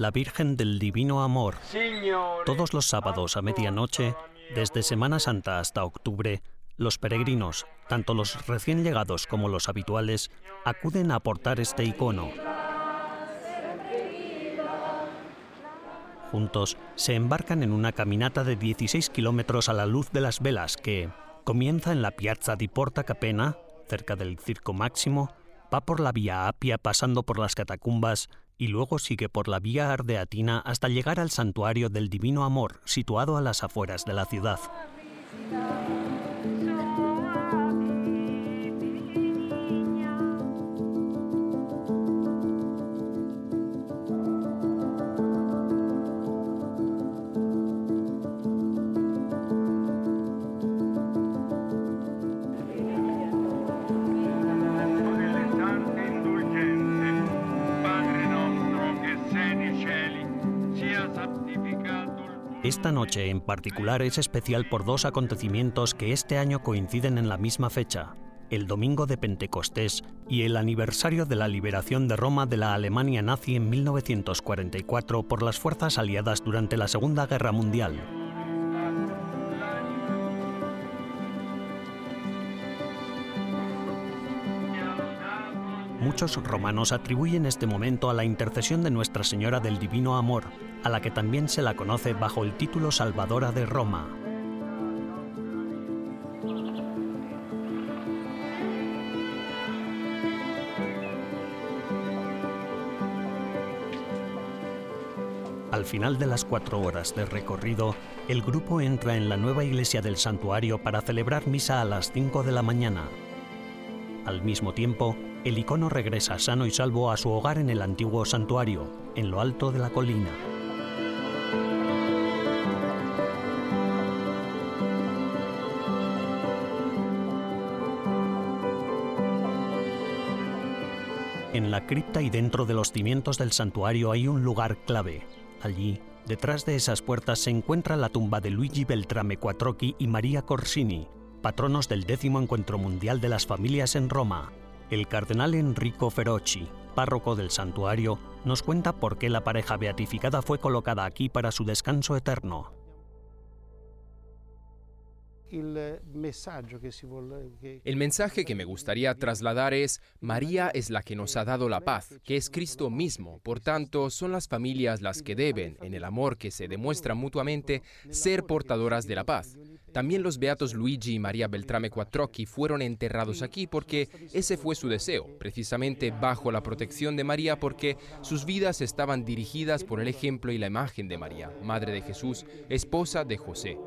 La Virgen del Divino Amor. Todos los sábados a medianoche, desde Semana Santa hasta octubre, los peregrinos, tanto los recién llegados como los habituales, acuden a aportar este icono. Juntos se embarcan en una caminata de 16 kilómetros a la luz de las velas que comienza en la Piazza di Porta Capena, cerca del Circo Máximo, va por la Vía Apia pasando por las catacumbas y luego sigue por la Vía Ardeatina hasta llegar al Santuario del Divino Amor, situado a las afueras de la ciudad. Esta noche en particular es especial por dos acontecimientos que este año coinciden en la misma fecha, el domingo de Pentecostés y el aniversario de la liberación de Roma de la Alemania nazi en 1944 por las fuerzas aliadas durante la Segunda Guerra Mundial. Muchos romanos atribuyen este momento a la intercesión de Nuestra Señora del Divino Amor, a la que también se la conoce bajo el título Salvadora de Roma. Al final de las cuatro horas de recorrido, el grupo entra en la nueva iglesia del santuario para celebrar misa a las 5 de la mañana. Al mismo tiempo, el icono regresa sano y salvo a su hogar en el antiguo santuario, en lo alto de la colina. En la cripta y dentro de los cimientos del santuario hay un lugar clave. Allí, detrás de esas puertas, se encuentra la tumba de Luigi Beltrame Quattrocchi y María Corsini, patronos del décimo encuentro mundial de las familias en Roma. El cardenal Enrico Ferocci, párroco del santuario, nos cuenta por qué la pareja beatificada fue colocada aquí para su descanso eterno. Che- El mensaje que me gustaría trasladar es, María es la que nos ha dado la paz, que es Cristo mismo. Por tanto, son las familias las que deben, en el amor que se demuestra mutuamente, ser portadoras de la paz. También los beatos Luigi y María Beltrame Quattrocchi fueron enterrados aquí porque ese fue su deseo, precisamente bajo la protección de María porque sus vidas estaban dirigidas por el ejemplo y la imagen de María, Madre de Jesús, esposa de José.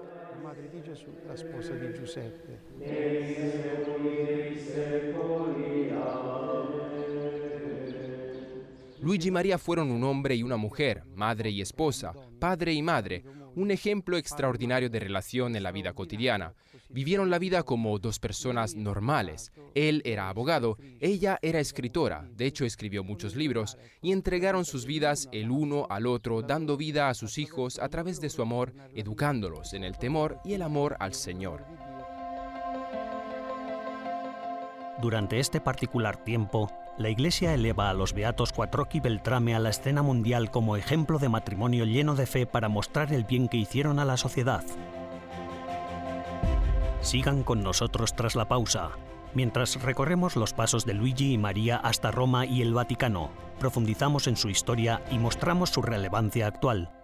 Luigi y María fueron un hombre y una mujer, madre y esposa, padre y madre, un ejemplo extraordinario de relación en la vida cotidiana. Vivieron la vida como dos personas normales. Él era abogado, ella era escritora, de hecho escribió muchos libros, y entregaron sus vidas el uno al otro, dando vida a sus hijos a través de su amor, educándolos en el temor y el amor al Señor. Durante este particular tiempo, la Iglesia eleva a los beatos Quattrocchi Beltrame a la escena mundial como ejemplo de matrimonio lleno de fe para mostrar el bien que hicieron a la sociedad. Sigan con nosotros tras la pausa, mientras recorremos los pasos de Luigi y María hasta Roma y el Vaticano, profundizamos en su historia y mostramos su relevancia actual.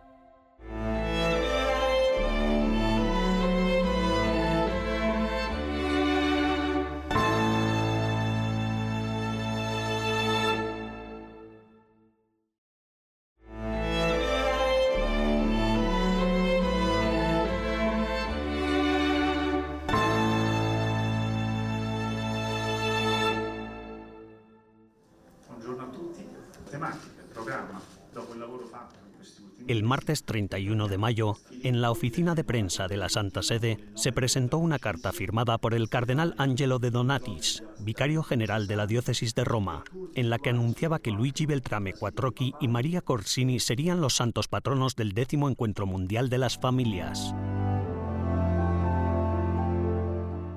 El martes 31 de mayo, en la oficina de prensa de la Santa Sede, se presentó una carta firmada por el cardenal Angelo de Donatis, vicario general de la diócesis de Roma, en la que anunciaba que Luigi Beltrame Quattrocchi y María Corsini serían los santos patronos del décimo encuentro mundial de las familias.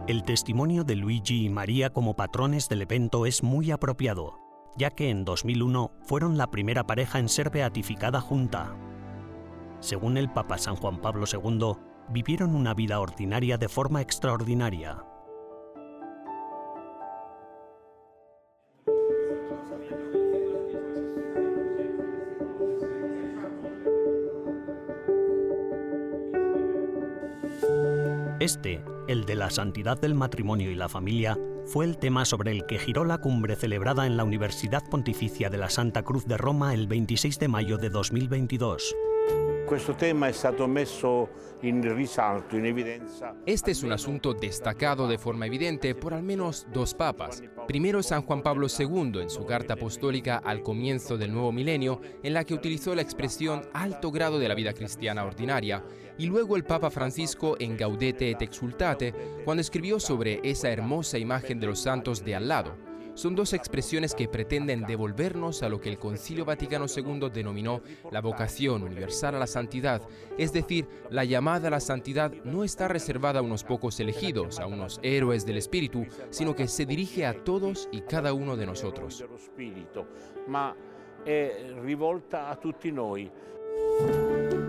El testimonio de Luigi y María como patrones del evento es muy apropiado, ya que en 2001 fueron la primera pareja en ser beatificada junta. Según el Papa San Juan Pablo II, vivieron una vida ordinaria de forma extraordinaria. Este, el de la santidad del matrimonio y la familia, fue el tema sobre el que giró la cumbre celebrada en la Universidad Pontificia de la Santa Cruz de Roma el 26 de mayo de 2022. Este es un asunto destacado de forma evidente por al menos dos papas. Primero San Juan Pablo II en su carta apostólica al comienzo del nuevo milenio, en la que utilizó la expresión alto grado de la vida cristiana ordinaria, y luego el Papa Francisco en Gaudete et Exultate, cuando escribió sobre esa hermosa imagen de los santos de al lado son dos expresiones que pretenden devolvernos a lo que el Concilio Vaticano II denominó la vocación universal a la santidad, es decir, la llamada a la santidad no está reservada a unos pocos elegidos, a unos héroes del Espíritu, sino que se dirige a todos y cada uno de nosotros.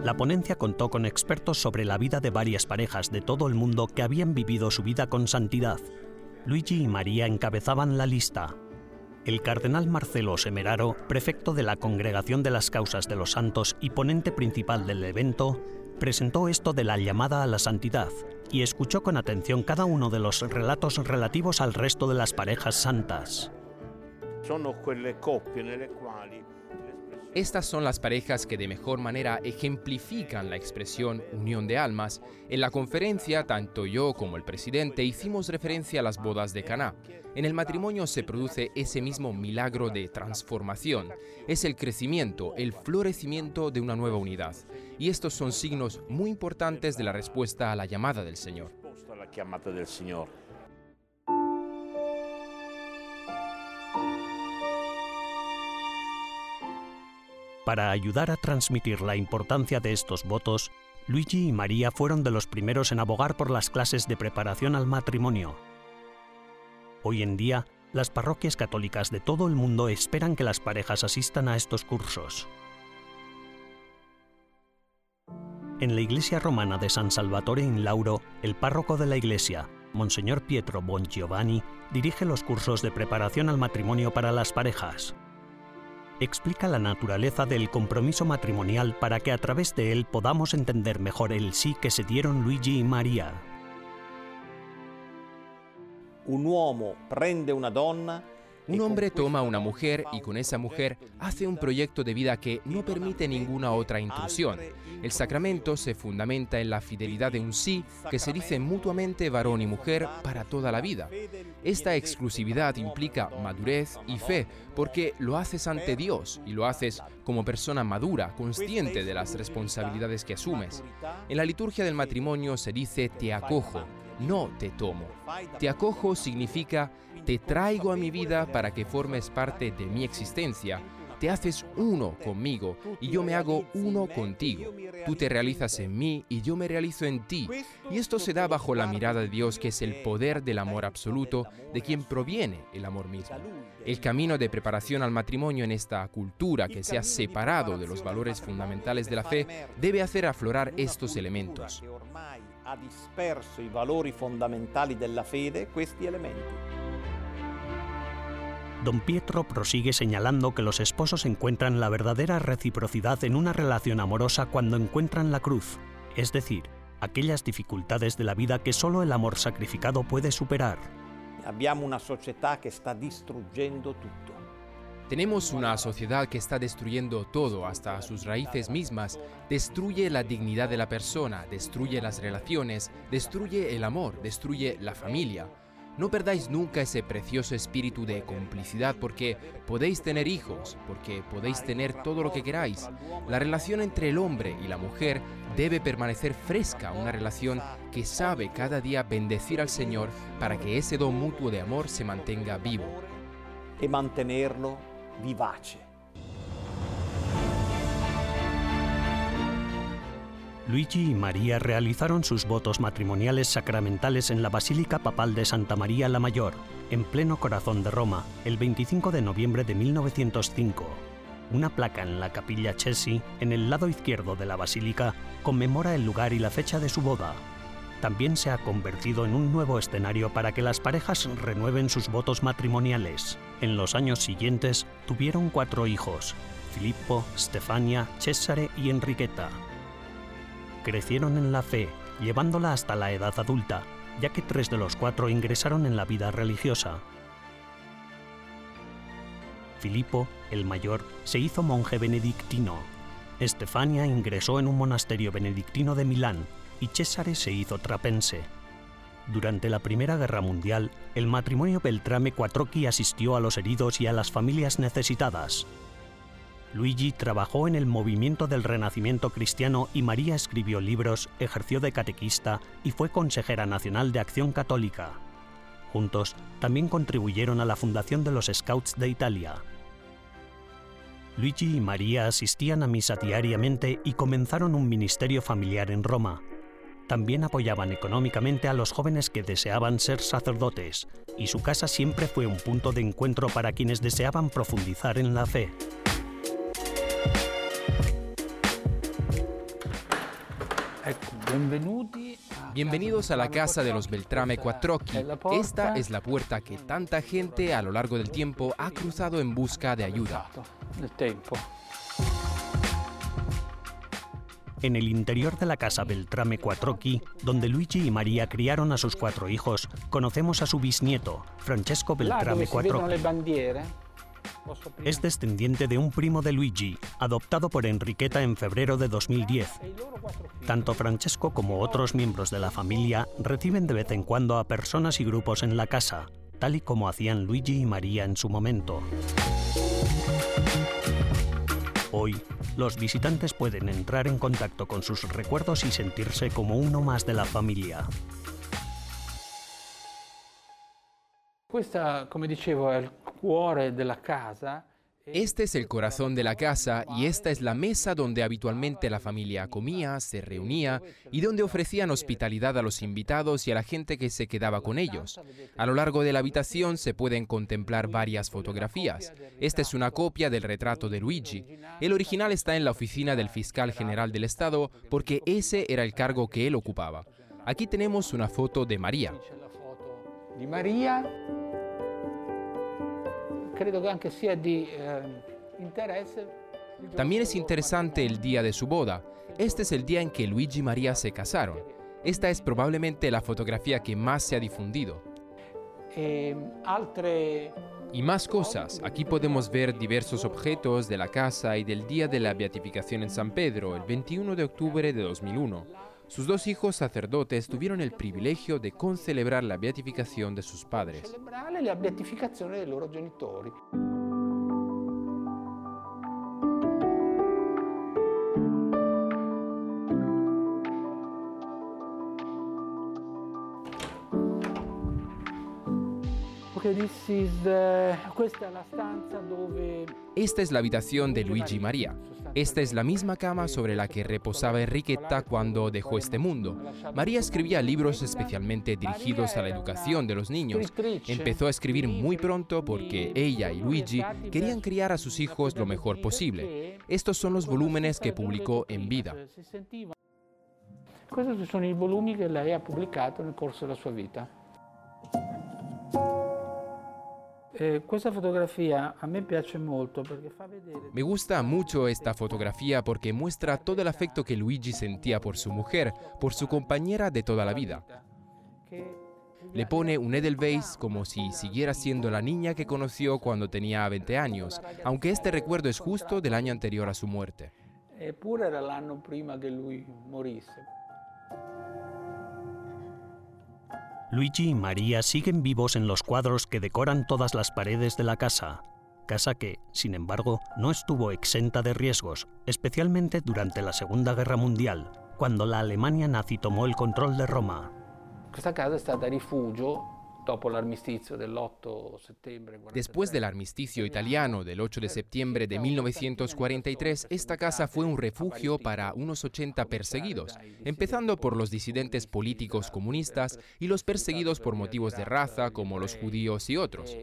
La ponencia contó con expertos sobre la vida de varias parejas de todo el mundo que habían vivido su vida con santidad Luigi y María encabezaban la lista. El cardenal Marcelo Semeraro, prefecto de la Congregación de las Causas de los Santos y ponente principal del evento, presentó esto de la llamada a la santidad y escuchó con atención cada uno de los relatos relativos al resto de las parejas santas. Estas son las parejas que de mejor manera ejemplifican la expresión unión de almas. En la conferencia, tanto yo como el presidente hicimos referencia a las bodas de Caná. En el matrimonio se produce ese mismo milagro de transformación. Es el crecimiento, el florecimiento de una nueva unidad. Y estos son signos muy importantes de la respuesta a la llamada del Señor. Para ayudar a transmitir la importancia de estos votos, Luigi y María fueron de los primeros en abogar por las clases de preparación al matrimonio. Hoy en día, las parroquias católicas de todo el mundo esperan que las parejas asistan a estos cursos. En la iglesia romana de San Salvatore in Lauro, el párroco de la iglesia, Monseñor Pietro Bongiovanni, dirige los cursos de preparación al matrimonio para las parejas explica la naturaleza del compromiso matrimonial para que a través de él podamos entender mejor el sí que se dieron Luigi y María. Un uomo prende una donna un hombre toma a una mujer y con esa mujer hace un proyecto de vida que no permite ninguna otra intrusión. El sacramento se fundamenta en la fidelidad de un sí que se dice mutuamente varón y mujer para toda la vida. Esta exclusividad implica madurez y fe porque lo haces ante Dios y lo haces como persona madura, consciente de las responsabilidades que asumes. En la liturgia del matrimonio se dice te acojo, no te tomo. Te acojo significa te traigo a mi vida para que formes parte de mi existencia. Te haces uno conmigo y yo me hago uno contigo. Tú te realizas en mí y yo me realizo en ti. Y esto se da bajo la mirada de Dios que es el poder del amor absoluto de quien proviene el amor mismo. El camino de preparación al matrimonio en esta cultura que se ha separado de los valores fundamentales de la fe debe hacer aflorar estos elementos. Don Pietro prosigue señalando que los esposos encuentran la verdadera reciprocidad en una relación amorosa cuando encuentran la cruz, es decir, aquellas dificultades de la vida que solo el amor sacrificado puede superar. Tenemos una sociedad que está destruyendo todo, hasta sus raíces mismas. Destruye la dignidad de la persona, destruye las relaciones, destruye el amor, destruye la familia. No perdáis nunca ese precioso espíritu de complicidad porque podéis tener hijos, porque podéis tener todo lo que queráis. La relación entre el hombre y la mujer debe permanecer fresca, una relación que sabe cada día bendecir al Señor para que ese don mutuo de amor se mantenga vivo. Y mantenerlo vivace. Luigi y María realizaron sus votos matrimoniales sacramentales en la Basílica Papal de Santa María la Mayor, en pleno corazón de Roma, el 25 de noviembre de 1905. Una placa en la capilla Chesi, en el lado izquierdo de la basílica, conmemora el lugar y la fecha de su boda. También se ha convertido en un nuevo escenario para que las parejas renueven sus votos matrimoniales. En los años siguientes tuvieron cuatro hijos, Filippo, Stefania, Cesare y Enriqueta. Crecieron en la fe, llevándola hasta la edad adulta, ya que tres de los cuatro ingresaron en la vida religiosa. Filippo, el mayor, se hizo monje benedictino. Estefania ingresó en un monasterio benedictino de Milán y Cesare se hizo trapense. Durante la Primera Guerra Mundial, el matrimonio Beltrame Quattrocchi asistió a los heridos y a las familias necesitadas. Luigi trabajó en el movimiento del Renacimiento cristiano y María escribió libros, ejerció de catequista y fue consejera nacional de Acción Católica. Juntos también contribuyeron a la fundación de los Scouts de Italia. Luigi y María asistían a misa diariamente y comenzaron un ministerio familiar en Roma. También apoyaban económicamente a los jóvenes que deseaban ser sacerdotes, y su casa siempre fue un punto de encuentro para quienes deseaban profundizar en la fe. Bienvenidos a la casa de los Beltrame Quattrocchi. Esta es la puerta que tanta gente a lo largo del tiempo ha cruzado en busca de ayuda. En el interior de la casa Beltrame Quattrocchi, donde Luigi y María criaron a sus cuatro hijos, conocemos a su bisnieto, Francesco Beltrame Quattrocchi. Es descendiente de un primo de Luigi, adoptado por Enriqueta en febrero de 2010. Tanto Francesco como otros miembros de la familia reciben de vez en cuando a personas y grupos en la casa, tal y como hacían Luigi y María en su momento. Hoy, los visitantes pueden entrar en contacto con sus recuerdos y sentirse como uno más de la familia. Questa, come dicevo, è il cuore della casa. Este es el corazón de la casa y esta es la mesa donde habitualmente la familia comía, se reunía y donde ofrecían hospitalidad a los invitados y a la gente que se quedaba con ellos. A lo largo de la habitación se pueden contemplar varias fotografías. Esta es una copia del retrato de Luigi. El original está en la oficina del fiscal general del Estado porque ese era el cargo que él ocupaba. Aquí tenemos una foto de María. Credo che anche sia di eh, interesse. También es interesante el día de su boda. Este es el día en que Luigi y María se casaron. Esta es probablemente la fotografía que más se ha difundido. E altre Y más cosas. Aquí podemos ver diversos objetos de la casa y del día de la beatificación en San Pedro, el 21 de octubre de 2001. Sus dos hijos sacerdotes tuvieron el privilegio de concelebrar la beatificación de sus padres. la loro genitori. Dove Esta es la habitación de Luigi María. Esta es la misma cama sobre la que reposaba Enriqueta cuando dejó este mundo. María escribía libros especialmente dirigidos a la educación de los niños. Empezó a escribir muy pronto porque ella y Luigi querían criar a sus hijos lo mejor posible. Estos son los volúmenes que publicó en vida. Questi sono i volumi che lei ha pubblicato nel corso della sua vita. Eh, questa fotografia a me piace molto perché fa vedere Me gusta mucho esta fotografía porque muestra todo el afecto que Luigi sentía por su mujer, por su compañera de toda la vida. Le pone un Edelweiss como si siguiera siendo la niña que conoció cuando tenía 20 años, aunque este recuerdo es justo del año anterior a su muerte. eppure era l'anno prima che lui morisse. Luigi y María siguen vivos en los cuadros que decoran todas las paredes de la casa, casa que, sin embargo, no estuvo exenta de riesgos, especialmente durante la Segunda Guerra Mundial, cuando la Alemania nazi tomó el control de Roma. Questa casa è stata rifugio Después del armisticio italiano del 8 de septiembre de 1943, esta casa fue un refugio para unos 80 perseguidos, empezando por los disidentes políticos comunistas y los perseguidos por motivos de raza, como los judíos y otros.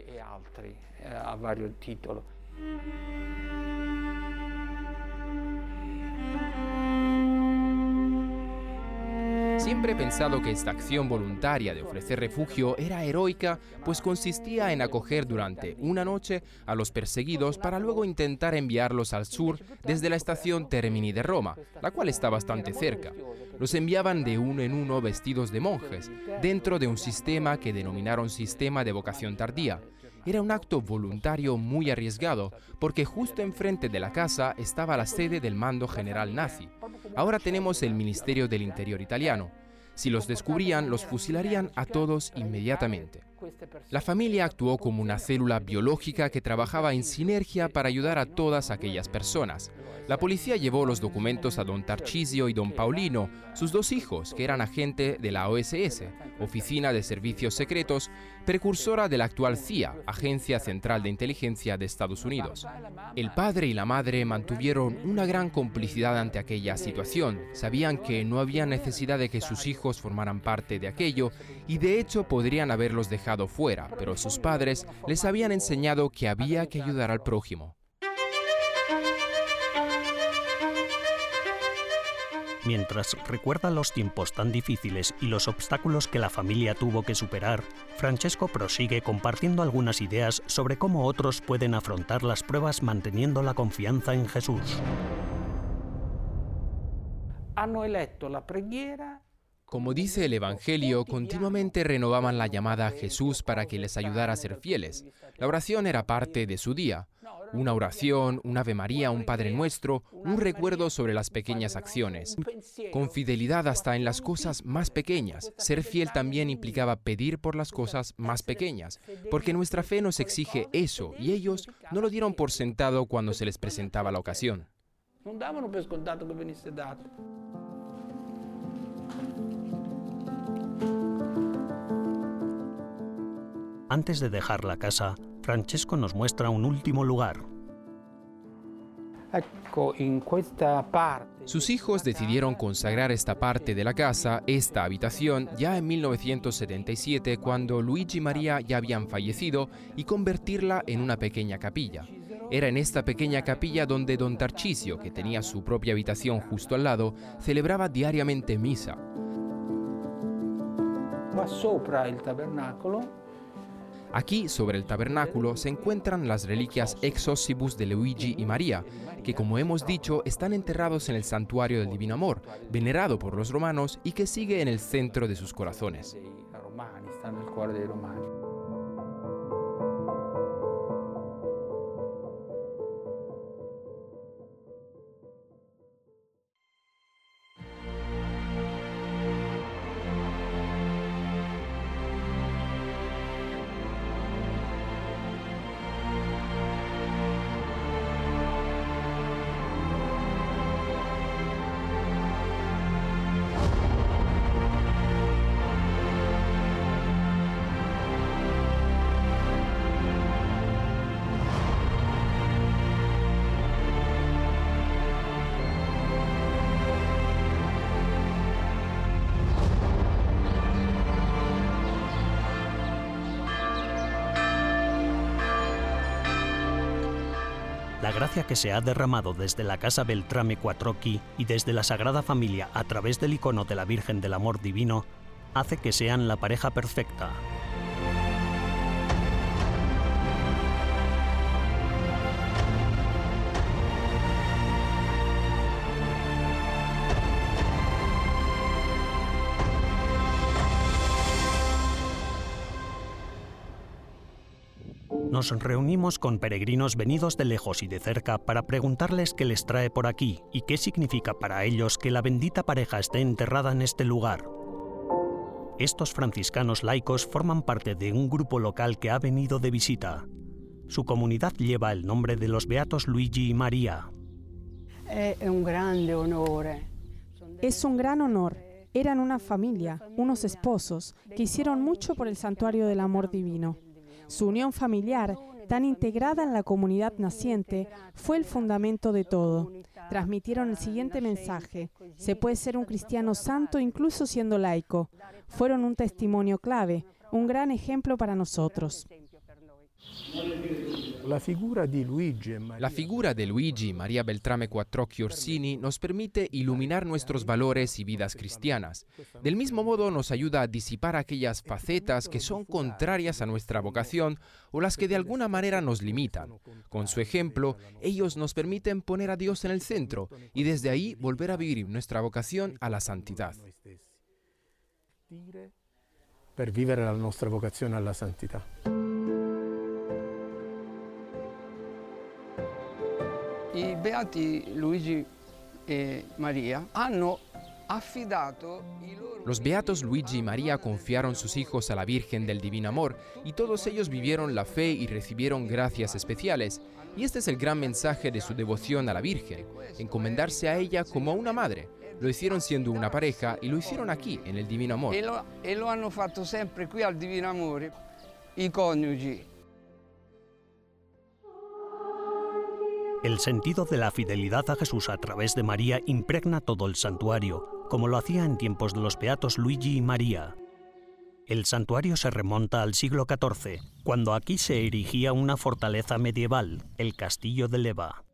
Siempre he pensado que esta acción voluntaria de ofrecer refugio era heroica, pues consistía en acoger durante una noche a los perseguidos para luego intentar enviarlos al sur desde la estación Termini de Roma, la cual está bastante cerca. Los enviaban de uno en uno vestidos de monjes, dentro de un sistema que denominaron sistema de vocación tardía. Era un acto voluntario muy arriesgado, porque justo enfrente de la casa estaba la sede del mando general nazi. Ahora tenemos el Ministerio del Interior italiano. Si los descubrían, los fusilarían a todos inmediatamente. La familia actuó como una célula biológica que trabajaba en sinergia para ayudar a todas aquellas personas. La policía llevó los documentos a don Tarcisio y don Paulino, sus dos hijos, que eran agentes de la OSS, Oficina de Servicios Secretos, precursora de la actual CIA, Agencia Central de Inteligencia de Estados Unidos. El padre y la madre mantuvieron una gran complicidad ante aquella situación. Sabían que no había necesidad de que sus hijos formaran parte de aquello y de hecho podrían haberlos dejado fuera, pero sus padres les habían enseñado que había que ayudar al prójimo. Mientras recuerda los tiempos tan difíciles y los obstáculos que la familia tuvo que superar, Francesco prosigue compartiendo algunas ideas sobre cómo otros pueden afrontar las pruebas manteniendo la confianza en Jesús. Como dice el Evangelio, continuamente renovaban la llamada a Jesús para que les ayudara a ser fieles. La oración era parte de su día. Una oración, un Ave María, un Padre Nuestro, un recuerdo sobre las pequeñas acciones. Con fidelidad hasta en las cosas más pequeñas. Ser fiel también implicaba pedir por las cosas más pequeñas, porque nuestra fe nos exige eso y ellos no lo dieron por sentado cuando se les presentaba la ocasión. Antes de dejar la casa, Francesco nos muestra un último lugar. Sus hijos decidieron consagrar esta parte de la casa, esta habitación, ya en 1977 cuando Luigi y María ya habían fallecido y convertirla en una pequeña capilla. Era en esta pequeña capilla donde don Tarcisio, que tenía su propia habitación justo al lado, celebraba diariamente misa. Aquí, sobre el tabernáculo, se encuentran las reliquias ex de Luigi y María, que como hemos dicho están enterrados en el santuario del Divino Amor, venerado por los romanos y que sigue en el centro de sus corazones. La gracia que se ha derramado desde la Casa Beltrame Quattrocchi y desde la Sagrada Familia a través del icono de la Virgen del Amor Divino hace que sean la pareja perfecta. Nos reunimos con peregrinos venidos de lejos y de cerca para preguntarles qué les trae por aquí y qué significa para ellos que la bendita pareja esté enterrada en este lugar. Estos franciscanos laicos forman parte de un grupo local que ha venido de visita. Su comunidad lleva el nombre de los beatos Luigi y María. Es un grande honor. Es un gran honor. Eran una familia, unos esposos, que hicieron mucho por el santuario del amor divino. Su unión familiar, tan integrada en la comunidad naciente, fue el fundamento de todo. Transmitieron el siguiente mensaje. Se puede ser un cristiano santo incluso siendo laico. Fueron un testimonio clave, un gran ejemplo para nosotros. La figura di Luigi e La figura de Luigi María Beltrame Quattrocchi Orsini nos permite iluminar nuestros valores y vidas cristianas. Del mismo modo nos ayuda a disipar aquellas facetas que son contrarias a nuestra vocación o las que de alguna manera nos limitan. Con su ejemplo, ellos nos permiten poner a Dios en el centro y desde ahí volver a vivir nuestra vocación a la santidad. per vivere la nostra vocazione alla santità. I beati Luigi e Maria hanno affidato i loro Los beatos Luigi y María confiaron sus hijos a la Virgen del Divino Amor y todos ellos vivieron la fe y recibieron gracias especiales. Y este es el gran mensaje de su devoción a la Virgen, encomendarse a ella como a una madre. Lo hicieron siendo una pareja y lo hicieron aquí, en el Divino Amor. e lo, e lo hanno fatto sempre qui al Divino Amore i coniugi. El sentido de la fidelidad a Jesús a través de María impregna todo el santuario, como lo hacía en tiempos de los beatos Luigi y María. El santuario se remonta al siglo XIV, cuando aquí se erigía una fortaleza medieval, el castillo de Leva.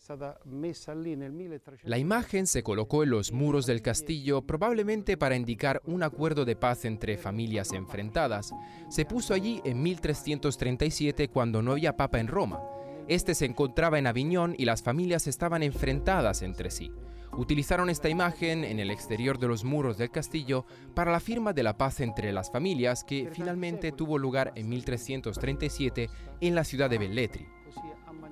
È stata messa lì nel 1300 La imagen se colocó en los muros del castillo probablemente para indicar un acuerdo de paz entre familias enfrentadas. Se puso allí en 1337 cuando no había papa en Roma. Este se encontraba en Aviñón y las familias estaban enfrentadas entre sí. Utilizaron esta imagen en el exterior de los muros del castillo para la firma de la paz entre las familias que finalmente tuvo lugar en 1337 en la ciudad de Velletri.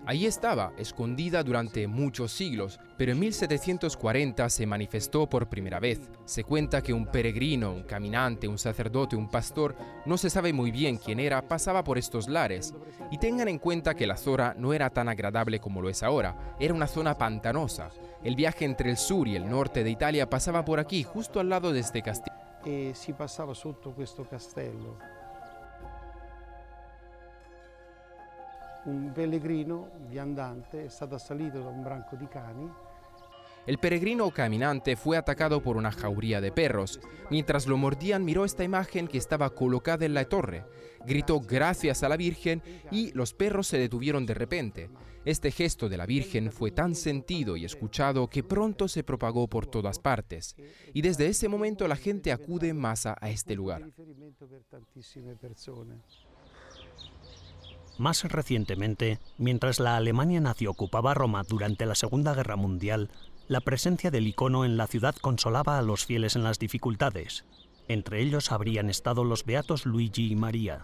Allí estaba, escondida durante muchos siglos, pero en 1740 se manifestó por primera vez. Se cuenta que un peregrino, un caminante, un sacerdote, un pastor, no se sabe muy bien quién era, pasaba por estos lares. Y tengan en cuenta que la zona no era tan agradable como lo es ahora, era una zona pantanosa. El viaje entre el sur y el norte de Italia pasaba por aquí, justo al lado de este castillo. e si passava sotto questo castello. Un pellegrino viandante è stato assalito da un branco di cani El peregrino caminante fue atacado por una jauría de perros. Mientras lo mordían, miró esta imagen que estaba colocada en la torre. Gritó gracias a la Virgen y los perros se detuvieron de repente. Este gesto de la Virgen fue tan sentido y escuchado que pronto se propagó por todas partes. Y desde ese momento la gente acude en masa a este lugar. Más recientemente, mientras la Alemania nazi ocupaba Roma durante la Segunda Guerra Mundial, la presencia del icono en la ciudad consolaba a los fieles en las dificultades. Entre ellos habrían estado los beatos Luigi y María.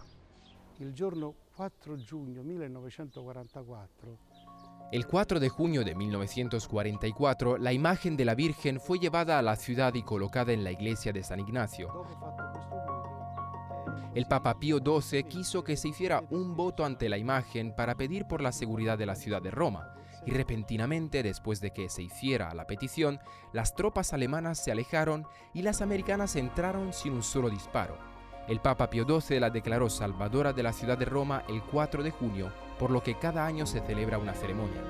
Il giorno 4 giugno 1944 El 4 de junio de 1944, la imagen de la Virgen fue llevada a la ciudad y colocada en la iglesia de San Ignacio. El Papa Pío XII quiso que se hiciera un voto ante la imagen para pedir por la seguridad de la ciudad de Roma. Y repentinamente, después de que se hiciera la petición, las tropas alemanas se alejaron y las americanas entraron sin un solo disparo. El Papa Pío XII la declaró salvadora de la ciudad de Roma el 4 de junio, por lo que cada año se celebra una ceremonia.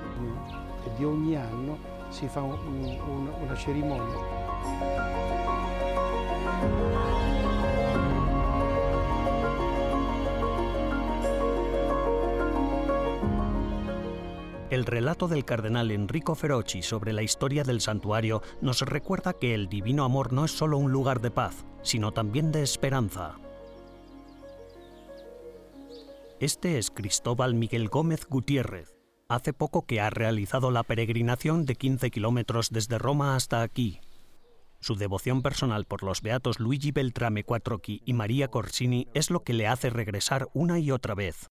e di ogni anno si fa un- un- una cerimonia. El relato del cardenal Enrico Ferocci sobre la historia del santuario nos recuerda que el divino amor no es solo un lugar de paz, sino también de esperanza. Este es Cristóbal Miguel Gómez Gutiérrez. Hace poco que ha realizado la peregrinación de 15 kilómetros desde Roma hasta aquí. Su devoción personal por los beatos Luigi Beltrame Quattrocchi y María Corsini es lo que le hace regresar una y otra vez.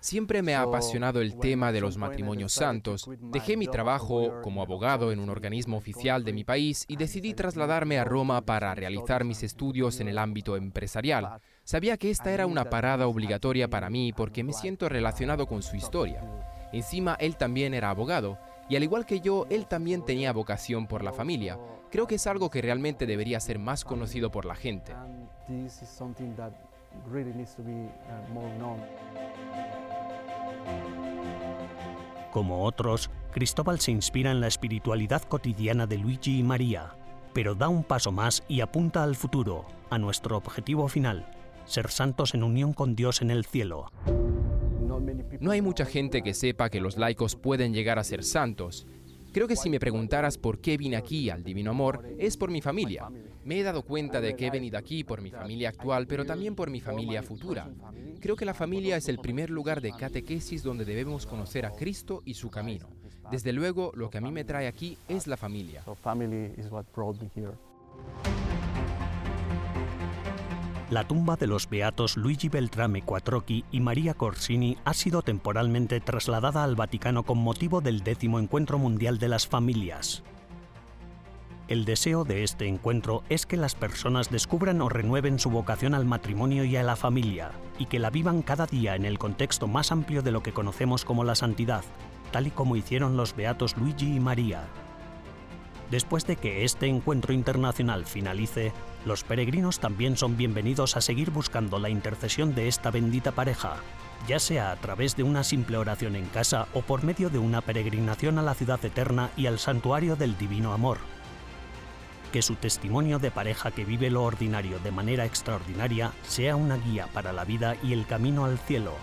Siempre me ha apasionado el tema de los matrimonios santos. Dejé mi trabajo como abogado en un organismo oficial de mi país y decidí trasladarme a Roma para realizar mis estudios en el ámbito empresarial. Sabía que esta era una parada obligatoria para mí porque me siento relacionado con su historia. Encima, él también era abogado Y al igual que yo, él también tenía vocación por la familia. Creo que es algo que realmente debería ser más conocido por la gente. Como otros, Cristóbal se inspira en la espiritualidad cotidiana de Luigi y María, pero da un paso más y apunta al futuro, a nuestro objetivo final, ser santos en unión con Dios en el cielo. No hay mucha gente que sepa que los laicos pueden llegar a ser santos. Creo que si me preguntaras por qué vine aquí al Divino Amor, es por mi familia. Me he dado cuenta de que he venido aquí por mi familia actual, pero también por mi familia futura. Creo que la familia es el primer lugar de catequesis donde debemos conocer a Cristo y su camino. Desde luego, lo que a mí me trae aquí es la familia. La tumba de los beatos Luigi Beltrame Quattrocchi y María Corsini ha sido temporalmente trasladada al Vaticano con motivo del décimo Encuentro Mundial de las Familias. El deseo de este encuentro es que las personas descubran o renueven su vocación al matrimonio y a la familia, y que la vivan cada día en el contexto más amplio de lo que conocemos como la santidad, tal y como hicieron los beatos Luigi y María. Después de que este encuentro internacional finalice, los peregrinos también son bienvenidos a seguir buscando la intercesión de esta bendita pareja, ya sea a través de una simple oración en casa o por medio de una peregrinación a la ciudad eterna y al santuario del Divino Amor. Que su testimonio de pareja que vive lo ordinario de manera extraordinaria sea una guía para la vida y el camino al cielo